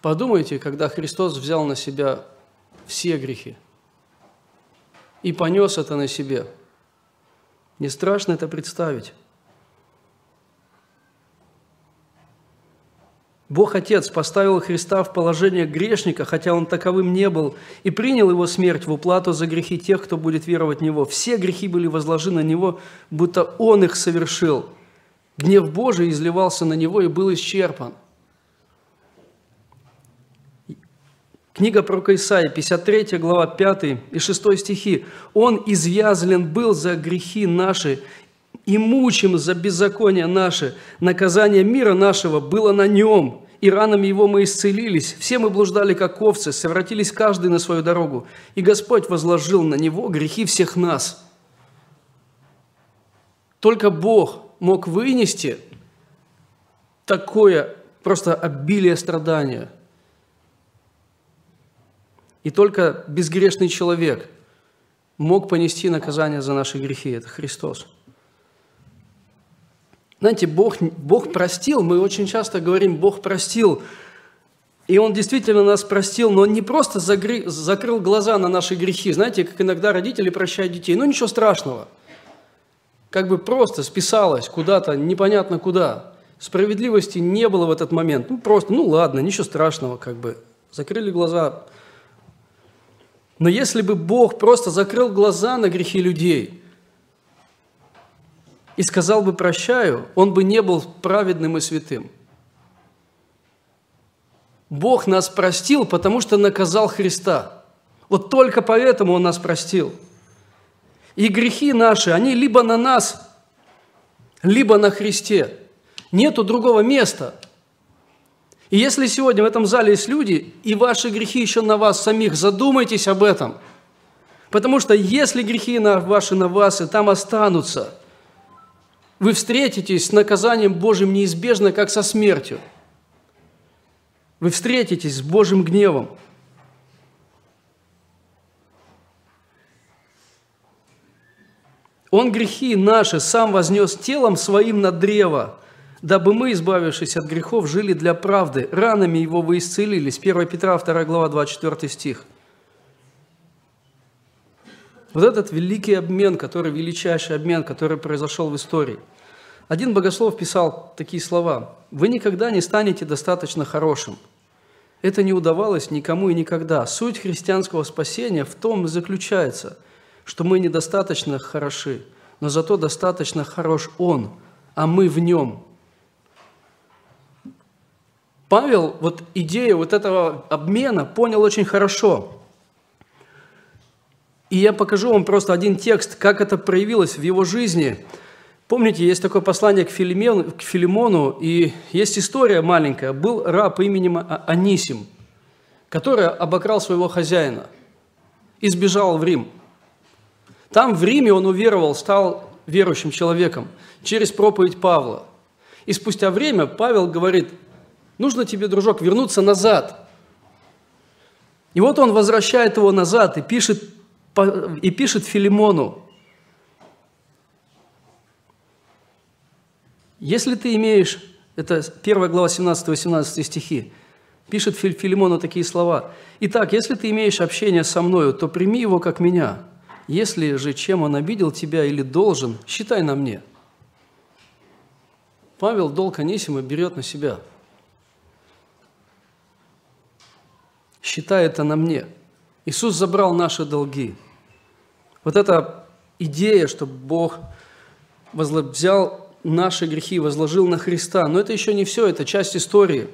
Подумайте, когда Христос взял на себя все грехи и понес это на себе. Не страшно это представить. Бог Отец поставил Христа в положение грешника, хотя Он таковым не был, и принял Его смерть в уплату за грехи тех, кто будет веровать в Него. Все грехи были возложены на Него, будто Он их совершил. Гнев Божий изливался на Него и был исчерпан. Книга про Исаия, 53 глава, 5 и 6 стихи. «Он извязлен был за грехи наши, и мучим за беззаконие наше. Наказание мира нашего было на нем, и ранами его мы исцелились. Все мы блуждали, как овцы, совратились каждый на свою дорогу, и Господь возложил на него грехи всех нас». Только Бог мог вынести такое просто обилие страдания. И только безгрешный человек мог понести наказание за наши грехи. Это Христос. Знаете, Бог, Бог простил, мы очень часто говорим, Бог простил, и Он действительно нас простил, но Он не просто загри, закрыл глаза на наши грехи. Знаете, как иногда родители прощают детей, ну ничего страшного. Как бы просто списалось куда-то, непонятно куда. Справедливости не было в этот момент. Ну просто, ну ладно, ничего страшного, как бы. Закрыли глаза. Но если бы Бог просто закрыл глаза на грехи людей – и сказал бы «прощаю», он бы не был праведным и святым. Бог нас простил, потому что наказал Христа. Вот только поэтому Он нас простил. И грехи наши, они либо на нас, либо на Христе. Нету другого места. И если сегодня в этом зале есть люди, и ваши грехи еще на вас самих, задумайтесь об этом. Потому что если грехи ваши на вас и там останутся – вы встретитесь с наказанием Божьим неизбежно, как со смертью. Вы встретитесь с Божьим гневом. Он грехи наши сам вознес телом своим на древо, дабы мы, избавившись от грехов, жили для правды. Ранами его вы исцелились. 1 Петра, 2 глава, 24 стих – вот этот великий обмен, который величайший обмен, который произошел в истории. Один богослов писал такие слова. «Вы никогда не станете достаточно хорошим. Это не удавалось никому и никогда. Суть христианского спасения в том и заключается, что мы недостаточно хороши, но зато достаточно хорош Он, а мы в Нем». Павел вот идею вот этого обмена понял очень хорошо. И я покажу вам просто один текст, как это проявилось в его жизни. Помните, есть такое послание к, Филимену, к Филимону, и есть история маленькая. Был раб именем а-, Анисим, который обокрал своего хозяина и сбежал в Рим. Там в Риме он уверовал, стал верующим человеком через проповедь Павла. И спустя время Павел говорит, нужно тебе, дружок, вернуться назад. И вот он возвращает его назад и пишет и пишет Филимону, если ты имеешь, это 1 глава 17-18 стихи, пишет Филимону такие слова. «Итак, если ты имеешь общение со мною, то прими его как меня. Если же чем он обидел тебя или должен, считай на мне». Павел долг Анисима берет на себя. Считай это на мне. Иисус забрал наши долги – вот эта идея, что Бог взял наши грехи, возложил на Христа. Но это еще не все, это часть истории.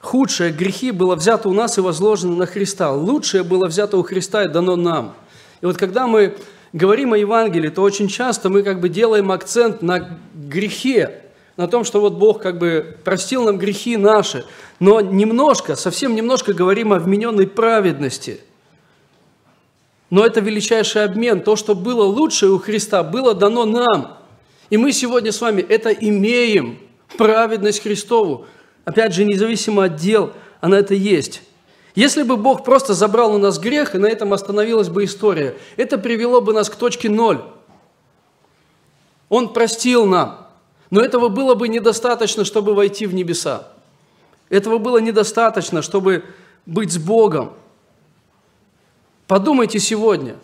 Худшее грехи было взято у нас и возложено на Христа. Лучшее было взято у Христа и дано нам. И вот когда мы говорим о Евангелии, то очень часто мы как бы делаем акцент на грехе, на том, что вот Бог как бы простил нам грехи наши, но немножко, совсем немножко говорим о вмененной праведности. Но это величайший обмен. То, что было лучшее у Христа, было дано нам. И мы сегодня с вами это имеем, праведность Христову. Опять же, независимо от дел, она это есть. Если бы Бог просто забрал у нас грех, и на этом остановилась бы история, это привело бы нас к точке ноль. Он простил нам, но этого было бы недостаточно, чтобы войти в небеса. Этого было недостаточно, чтобы быть с Богом. Подумайте сегодня,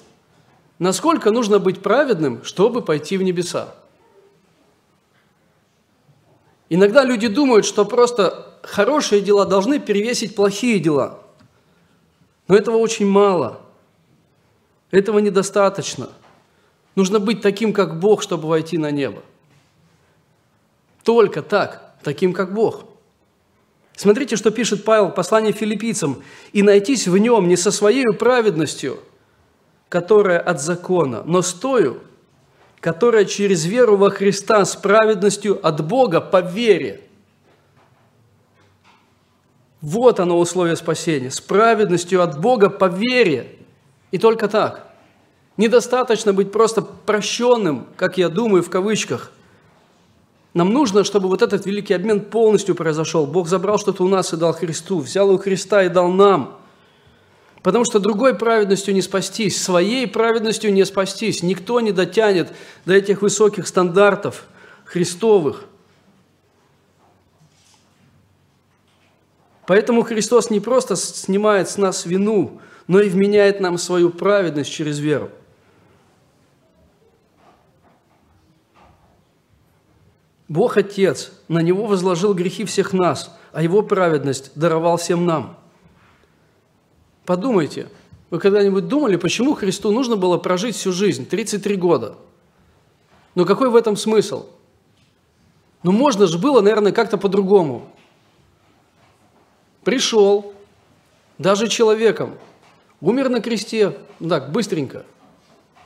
насколько нужно быть праведным, чтобы пойти в небеса. Иногда люди думают, что просто хорошие дела должны перевесить плохие дела. Но этого очень мало. Этого недостаточно. Нужно быть таким, как Бог, чтобы войти на небо. Только так, таким, как Бог. Смотрите, что пишет Павел в послании филиппийцам. «И найтись в нем не со своей праведностью, которая от закона, но с тою, которая через веру во Христа с праведностью от Бога по вере». Вот оно условие спасения. С праведностью от Бога по вере. И только так. Недостаточно быть просто прощенным, как я думаю, в кавычках. Нам нужно, чтобы вот этот великий обмен полностью произошел. Бог забрал что-то у нас и дал Христу, взял у Христа и дал нам. Потому что другой праведностью не спастись, своей праведностью не спастись. Никто не дотянет до этих высоких стандартов Христовых. Поэтому Христос не просто снимает с нас вину, но и вменяет нам свою праведность через веру. Бог Отец на Него возложил грехи всех нас, а Его праведность даровал всем нам. Подумайте, вы когда-нибудь думали, почему Христу нужно было прожить всю жизнь, 33 года? Но какой в этом смысл? Ну, можно же было, наверное, как-то по-другому пришел, даже человеком, умер на кресте, так, быстренько.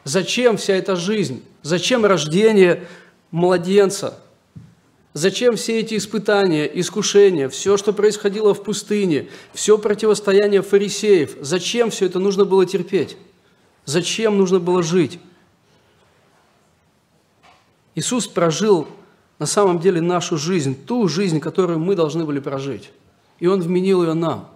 Зачем вся эта жизнь? Зачем рождение младенца? Зачем все эти испытания, искушения, все, что происходило в пустыне, все противостояние фарисеев? Зачем все это нужно было терпеть? Зачем нужно было жить? Иисус прожил на самом деле нашу жизнь, ту жизнь, которую мы должны были прожить и Он вменил ее нам.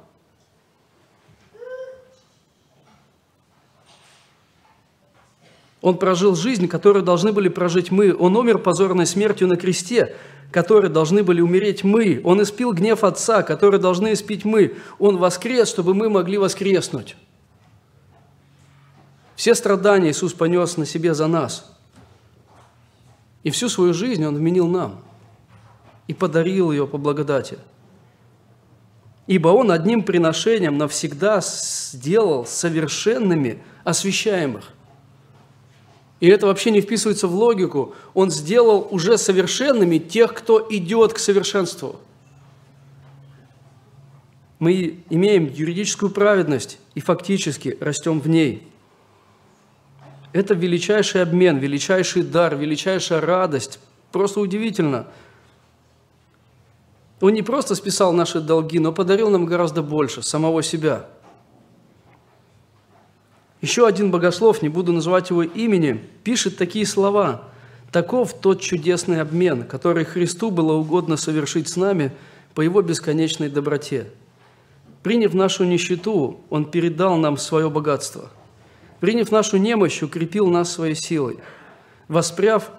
Он прожил жизнь, которую должны были прожить мы. Он умер позорной смертью на кресте, которой должны были умереть мы. Он испил гнев Отца, который должны испить мы. Он воскрес, чтобы мы могли воскреснуть. Все страдания Иисус понес на себе за нас. И всю свою жизнь Он вменил нам и подарил ее по благодати – ибо Он одним приношением навсегда сделал совершенными освящаемых. И это вообще не вписывается в логику. Он сделал уже совершенными тех, кто идет к совершенству. Мы имеем юридическую праведность и фактически растем в ней. Это величайший обмен, величайший дар, величайшая радость. Просто удивительно – он не просто списал наши долги, но подарил нам гораздо больше, самого себя. Еще один богослов, не буду называть его имени, пишет такие слова. «Таков тот чудесный обмен, который Христу было угодно совершить с нами по Его бесконечной доброте. Приняв нашу нищету, Он передал нам свое богатство. Приняв нашу немощь, укрепил нас своей силой. Воспряв,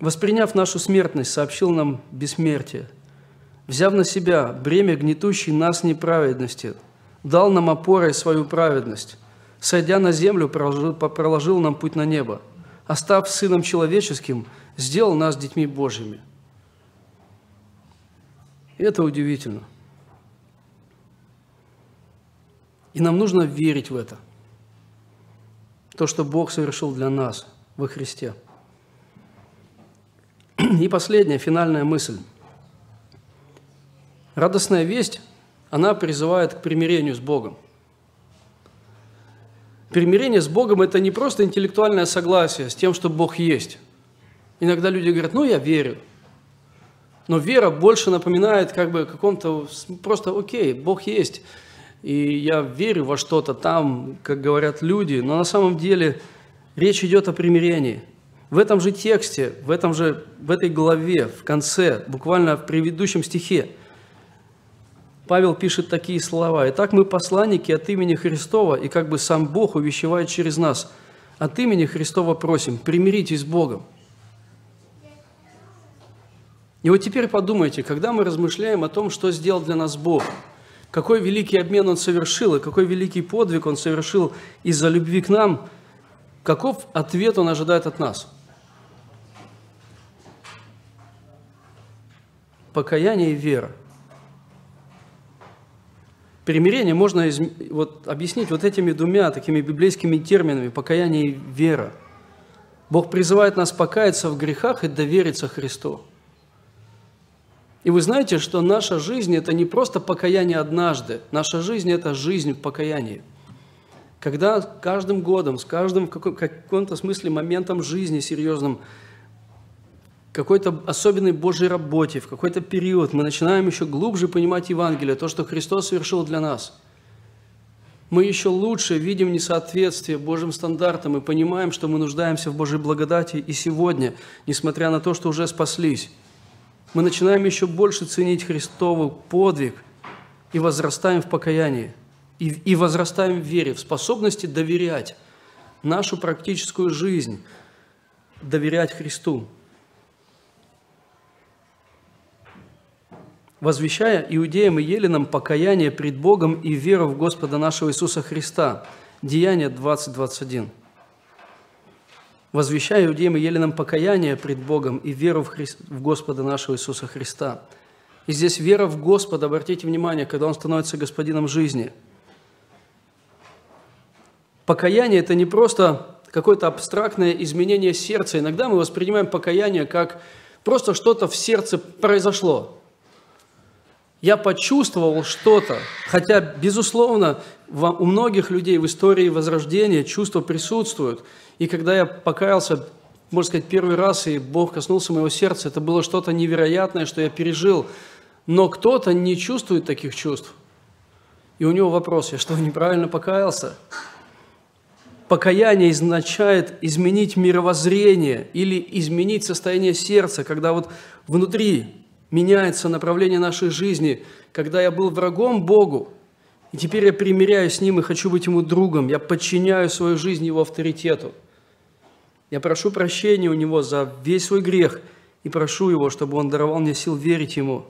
восприняв нашу смертность, сообщил нам бессмертие – взяв на себя бремя гнетущей нас неправедности, дал нам опорой свою праведность, сойдя на землю, проложил, нам путь на небо, а став Сыном Человеческим, сделал нас детьми Божьими. И это удивительно. И нам нужно верить в это. то, что Бог совершил для нас во Христе. И последняя, финальная мысль. Радостная весть, она призывает к примирению с Богом. Примирение с Богом – это не просто интеллектуальное согласие с тем, что Бог есть. Иногда люди говорят, ну, я верю. Но вера больше напоминает как бы каком-то просто, окей, Бог есть, и я верю во что-то там, как говорят люди, но на самом деле речь идет о примирении. В этом же тексте, в, этом же, в этой главе, в конце, буквально в предыдущем стихе, Павел пишет такие слова. «Итак, мы посланники от имени Христова, и как бы сам Бог увещевает через нас. От имени Христова просим, примиритесь с Богом». И вот теперь подумайте, когда мы размышляем о том, что сделал для нас Бог, какой великий обмен Он совершил, и какой великий подвиг Он совершил из-за любви к нам, каков ответ Он ожидает от нас? Покаяние и вера. Примирение можно из, вот, объяснить вот этими двумя такими библейскими терминами – покаяние и вера. Бог призывает нас покаяться в грехах и довериться Христу. И вы знаете, что наша жизнь – это не просто покаяние однажды. Наша жизнь – это жизнь в покаянии. Когда каждым годом, с каждым в каком-то смысле моментом жизни серьезным – какой-то особенной Божьей работе, в какой-то период мы начинаем еще глубже понимать Евангелие, то, что Христос совершил для нас. Мы еще лучше видим несоответствие Божьим стандартам и понимаем, что мы нуждаемся в Божьей благодати и сегодня, несмотря на то, что уже спаслись. Мы начинаем еще больше ценить Христову подвиг и возрастаем в покаянии, и, и возрастаем в вере, в способности доверять нашу практическую жизнь, доверять Христу. Возвещая иудеям и еленам покаяние пред Богом и веру в Господа нашего Иисуса Христа. Деяние 20.21. Возвещая иудеям и еленам покаяние пред Богом и веру в, Хри... в Господа нашего Иисуса Христа. И здесь вера в Господа, обратите внимание, когда Он становится господином жизни. Покаяние – это не просто какое-то абстрактное изменение сердца. Иногда мы воспринимаем покаяние как просто что-то в сердце произошло – я почувствовал что-то, хотя, безусловно, у многих людей в истории Возрождения чувства присутствуют. И когда я покаялся, можно сказать, первый раз, и Бог коснулся моего сердца, это было что-то невероятное, что я пережил. Но кто-то не чувствует таких чувств. И у него вопрос, я что, неправильно покаялся? Покаяние означает изменить мировоззрение или изменить состояние сердца, когда вот внутри меняется направление нашей жизни, когда я был врагом Богу, и теперь я примиряюсь с Ним и хочу быть Ему другом, я подчиняю свою жизнь Его авторитету. Я прошу прощения у Него за весь свой грех и прошу Его, чтобы Он даровал мне сил верить Ему.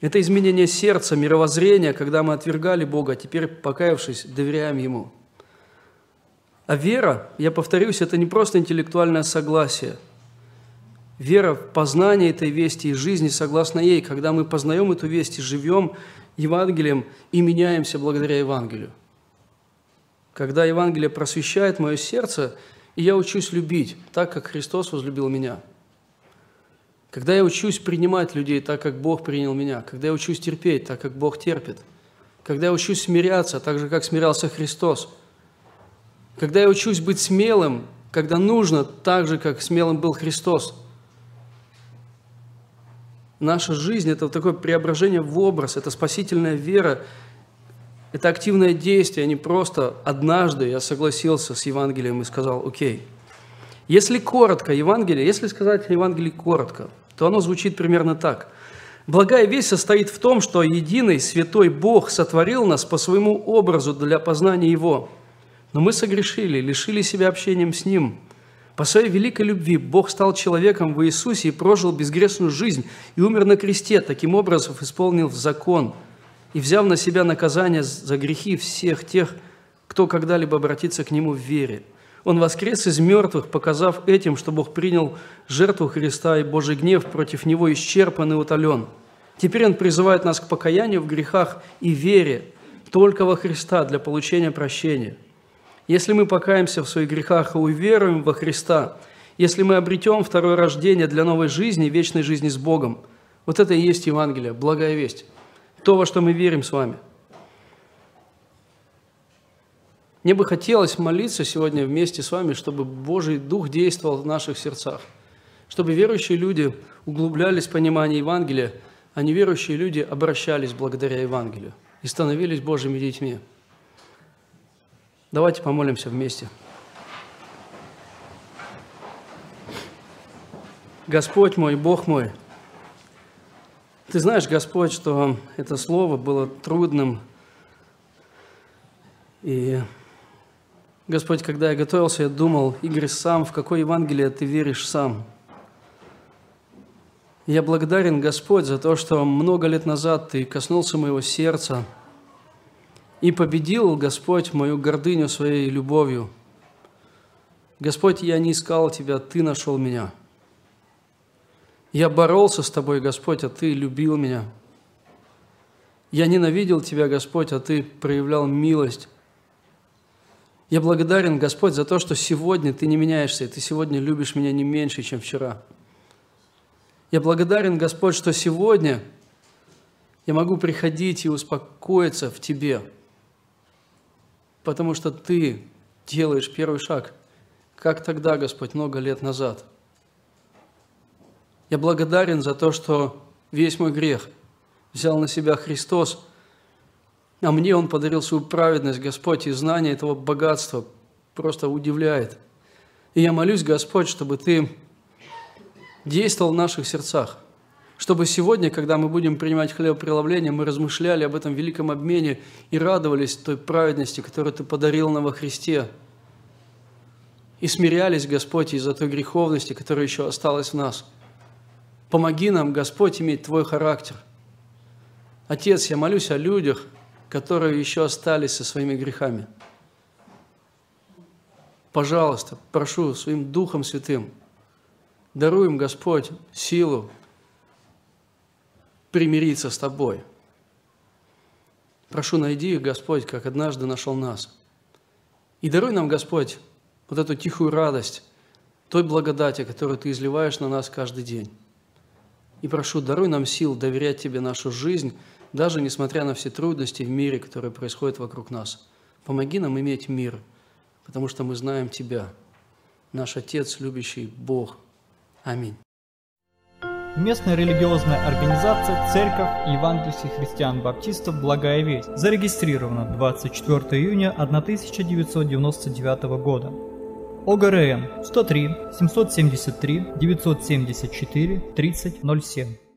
Это изменение сердца, мировоззрения, когда мы отвергали Бога, а теперь, покаявшись, доверяем Ему. А вера, я повторюсь, это не просто интеллектуальное согласие – Вера в познание этой вести и жизни согласно ей, когда мы познаем эту весть и живем Евангелием и меняемся благодаря Евангелию. Когда Евангелие просвещает мое сердце, и я учусь любить так, как Христос возлюбил меня. Когда я учусь принимать людей так, как Бог принял меня. Когда я учусь терпеть так, как Бог терпит. Когда я учусь смиряться так же, как смирялся Христос. Когда я учусь быть смелым, когда нужно, так же, как смелым был Христос – Наша жизнь – это такое преображение в образ, это спасительная вера, это активное действие, а не просто однажды я согласился с Евангелием и сказал «Окей». Если коротко Евангелие, если сказать Евангелие коротко, то оно звучит примерно так. Благая весть состоит в том, что единый святой Бог сотворил нас по своему образу для познания Его. Но мы согрешили, лишили себя общением с Ним – по своей великой любви Бог стал человеком в Иисусе и прожил безгрешную жизнь и умер на кресте, таким образом исполнил закон и взяв на себя наказание за грехи всех тех, кто когда-либо обратится к Нему в вере. Он воскрес из мертвых, показав этим, что Бог принял жертву Христа и Божий гнев против Него исчерпан и утолен. Теперь Он призывает нас к покаянию в грехах и вере, только во Христа для получения прощения. Если мы покаемся в своих грехах и уверуем во Христа, если мы обретем второе рождение для новой жизни, вечной жизни с Богом, вот это и есть Евангелие, благая весть, то, во что мы верим с вами. Мне бы хотелось молиться сегодня вместе с вами, чтобы Божий Дух действовал в наших сердцах, чтобы верующие люди углублялись в понимание Евангелия, а неверующие люди обращались благодаря Евангелию и становились Божьими детьми. Давайте помолимся вместе. Господь мой, Бог мой, Ты знаешь, Господь, что это слово было трудным. И, Господь, когда я готовился, я думал, Игорь, сам, в какое Евангелие Ты веришь сам – я благодарен, Господь, за то, что много лет назад Ты коснулся моего сердца и победил, Господь, мою гордыню своей любовью. Господь, я не искал Тебя, Ты нашел меня. Я боролся с Тобой, Господь, а Ты любил меня. Я ненавидел Тебя, Господь, а Ты проявлял милость. Я благодарен, Господь, за то, что сегодня Ты не меняешься, и Ты сегодня любишь меня не меньше, чем вчера. Я благодарен, Господь, что сегодня я могу приходить и успокоиться в Тебе, потому что Ты делаешь первый шаг, как тогда, Господь, много лет назад. Я благодарен за то, что весь мой грех взял на себя Христос, а мне Он подарил свою праведность, Господь, и знание этого богатства просто удивляет. И я молюсь, Господь, чтобы Ты действовал в наших сердцах. Чтобы сегодня, когда мы будем принимать хлебопреломление, мы размышляли об этом великом обмене и радовались той праведности, которую Ты подарил нам во Христе. И смирялись, Господь, из-за той греховности, которая еще осталась в нас. Помоги нам, Господь, иметь Твой характер. Отец, я молюсь о людях, которые еще остались со своими грехами. Пожалуйста, прошу своим Духом Святым – Даруй им, Господь, силу примириться с Тобой. Прошу, найди их, Господь, как однажды нашел нас. И даруй нам, Господь, вот эту тихую радость той благодати, которую Ты изливаешь на нас каждый день. И прошу, даруй нам сил доверять Тебе нашу жизнь, даже несмотря на все трудности в мире, которые происходят вокруг нас. Помоги нам иметь мир, потому что мы знаем Тебя, наш Отец, любящий Бог – Аминь. Местная религиозная организация Церковь Евангельских христиан-баптистов «Благая весть» зарегистрирована 24 июня 1999 года. ОГРН 103 773 974 3007